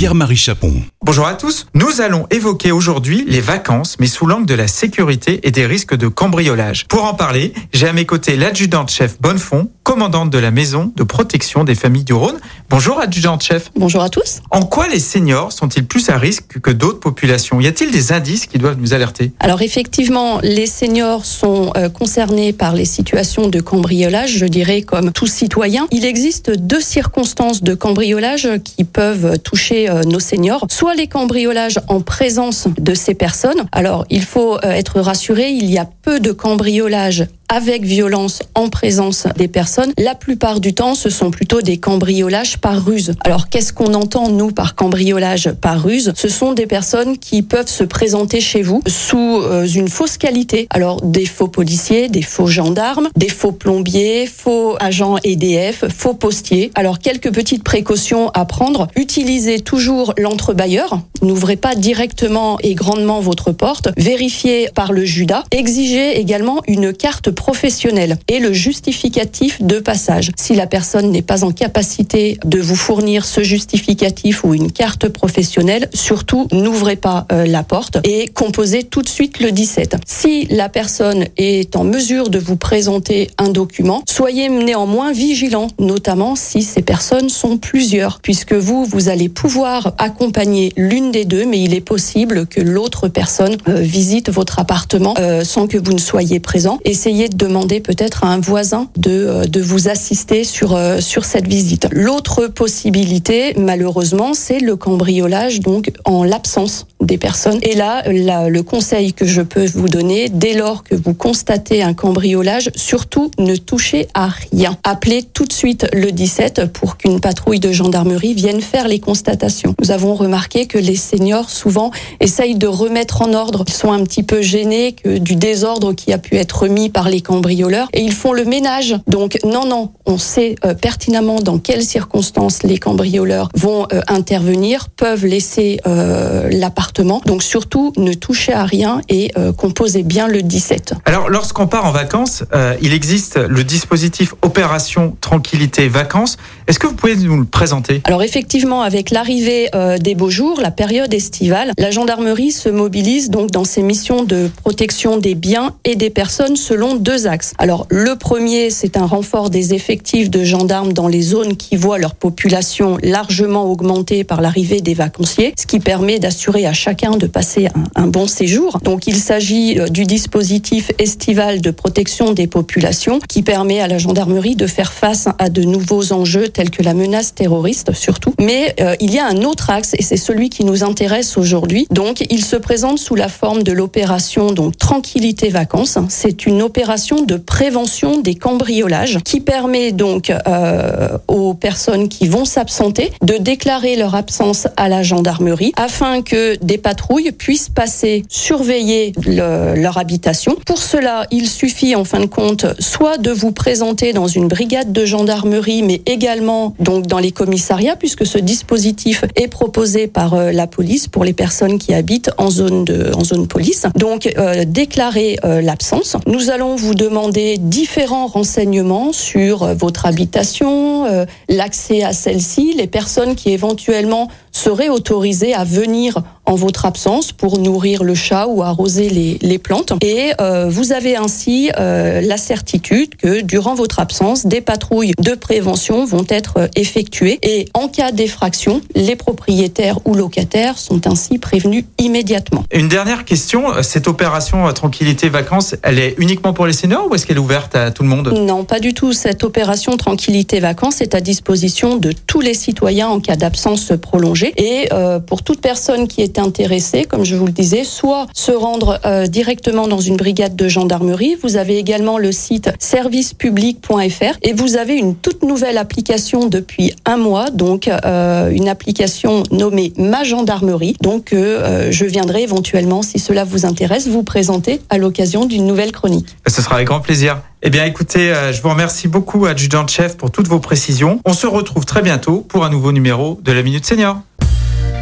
Pierre-Marie Chapon. Bonjour à tous. Nous allons évoquer aujourd'hui les vacances, mais sous l'angle de la sécurité et des risques de cambriolage. Pour en parler, j'ai à mes côtés l'adjudante-chef Bonnefond, commandante de la maison de protection des familles du Rhône. Bonjour adjudante-chef. Bonjour à tous. En quoi les seniors sont-ils plus à risque que d'autres populations? Y a-t-il des indices qui doivent nous alerter? Alors effectivement, les seniors sont euh, concernés par les situations de cambriolage, je dirais comme tout citoyen. Il existe deux circonstances de cambriolage qui peuvent toucher nos seniors. Soit les cambriolages en présence de ces personnes. Alors il faut euh, être rassuré, il y a peu de cambriolages avec violence en présence des personnes. La plupart du temps, ce sont plutôt des cambriolages par ruse. Alors qu'est-ce qu'on entend, nous, par cambriolage par ruse? Ce sont des personnes qui peuvent se présenter chez vous sous euh, une fausse qualité. Alors des faux policiers, des faux gendarmes, des faux plombiers, faux agents EDF, faux postiers. Alors quelques petites précautions à prendre. Utilisez toujours l'entrebailleur. N'ouvrez pas directement et grandement votre porte. Vérifiez par le Judas. Exigez également une carte professionnel et le justificatif de passage. Si la personne n'est pas en capacité de vous fournir ce justificatif ou une carte professionnelle, surtout n'ouvrez pas euh, la porte et composez tout de suite le 17. Si la personne est en mesure de vous présenter un document, soyez néanmoins vigilant, notamment si ces personnes sont plusieurs, puisque vous, vous allez pouvoir accompagner l'une des deux, mais il est possible que l'autre personne euh, visite votre appartement euh, sans que vous ne soyez présent. Essayez demander peut-être à un voisin de, euh, de vous assister sur, euh, sur cette visite. L'autre possibilité, malheureusement, c'est le cambriolage, donc en l'absence des personnes. Et là, le conseil que je peux vous donner, dès lors que vous constatez un cambriolage, surtout ne touchez à rien. Appelez tout de suite le 17 pour qu'une patrouille de gendarmerie vienne faire les constatations. Nous avons remarqué que les seniors souvent essayent de remettre en ordre. Ils sont un petit peu gênés que du désordre qui a pu être mis par les cambrioleurs et ils font le ménage. Donc non, non, on sait euh, pertinemment dans quelles circonstances les cambrioleurs vont euh, intervenir, peuvent laisser euh, l'appartement. Donc surtout, ne touchez à rien et composez bien le 17. Alors lorsqu'on part en vacances, il existe le dispositif Opération Tranquillité Vacances. Est-ce que vous pouvez nous le présenter? Alors effectivement, avec l'arrivée des beaux jours, la période estivale, la gendarmerie se mobilise donc dans ses missions de protection des biens et des personnes selon deux Alors le premier, c'est un renfort des effectifs de gendarmes dans les zones qui voient leur population largement augmentée par l'arrivée des vacanciers, ce qui permet d'assurer à chacun de passer un, un bon séjour. Donc il s'agit euh, du dispositif estival de protection des populations qui permet à la gendarmerie de faire face à de nouveaux enjeux tels que la menace terroriste surtout. Mais euh, il y a un autre axe et c'est celui qui nous intéresse aujourd'hui. Donc il se présente sous la forme de l'opération donc tranquillité vacances. C'est une opération de prévention des cambriolages qui permet donc euh, aux personnes qui vont s'absenter de déclarer leur absence à la gendarmerie afin que des patrouilles puissent passer surveiller le, leur habitation. Pour cela, il suffit en fin de compte soit de vous présenter dans une brigade de gendarmerie mais également donc dans les commissariats puisque ce dispositif est proposé par euh, la police pour les personnes qui habitent en zone de en zone police. Donc euh, déclarer l'absence. Nous allons vous demander différents renseignements sur euh, votre habitation, euh, l'accès à celle-ci, les personnes qui éventuellement seraient autorisées à venir en votre absence pour nourrir le chat ou arroser les, les plantes. Et euh, vous avez ainsi euh, la certitude que durant votre absence, des patrouilles de prévention vont être euh, effectuées. Et en cas d'effraction, les propriétaires ou locataires sont ainsi prévenus immédiatement. Une dernière question, cette opération Tranquillité Vacances, elle est uniquement pour les seniors ou est-ce qu'elle est ouverte à tout le monde? Non, pas du tout. Cette opération Tranquillité Vacances est à disposition de tous les citoyens en cas d'absence prolongée. Et euh, pour toute personne qui est intéressée, comme je vous le disais, soit se rendre euh, directement dans une brigade de gendarmerie. Vous avez également le site servicepublic.fr et vous avez une toute nouvelle application depuis un mois, donc euh, une application nommée Ma Gendarmerie. Donc je viendrai éventuellement, si cela vous intéresse, vous présenter à l'occasion d'une nouvelle chronique. Ce sera avec grand plaisir. Eh bien, écoutez, euh, je vous remercie beaucoup, adjudant-chef, pour toutes vos précisions. On se retrouve très bientôt pour un nouveau numéro de la Minute Senior.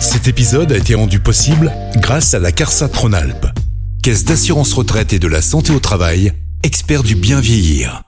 Cet épisode a été rendu possible grâce à la CARSA Tronalp, Caisse d'assurance retraite et de la santé au travail, expert du bien vieillir.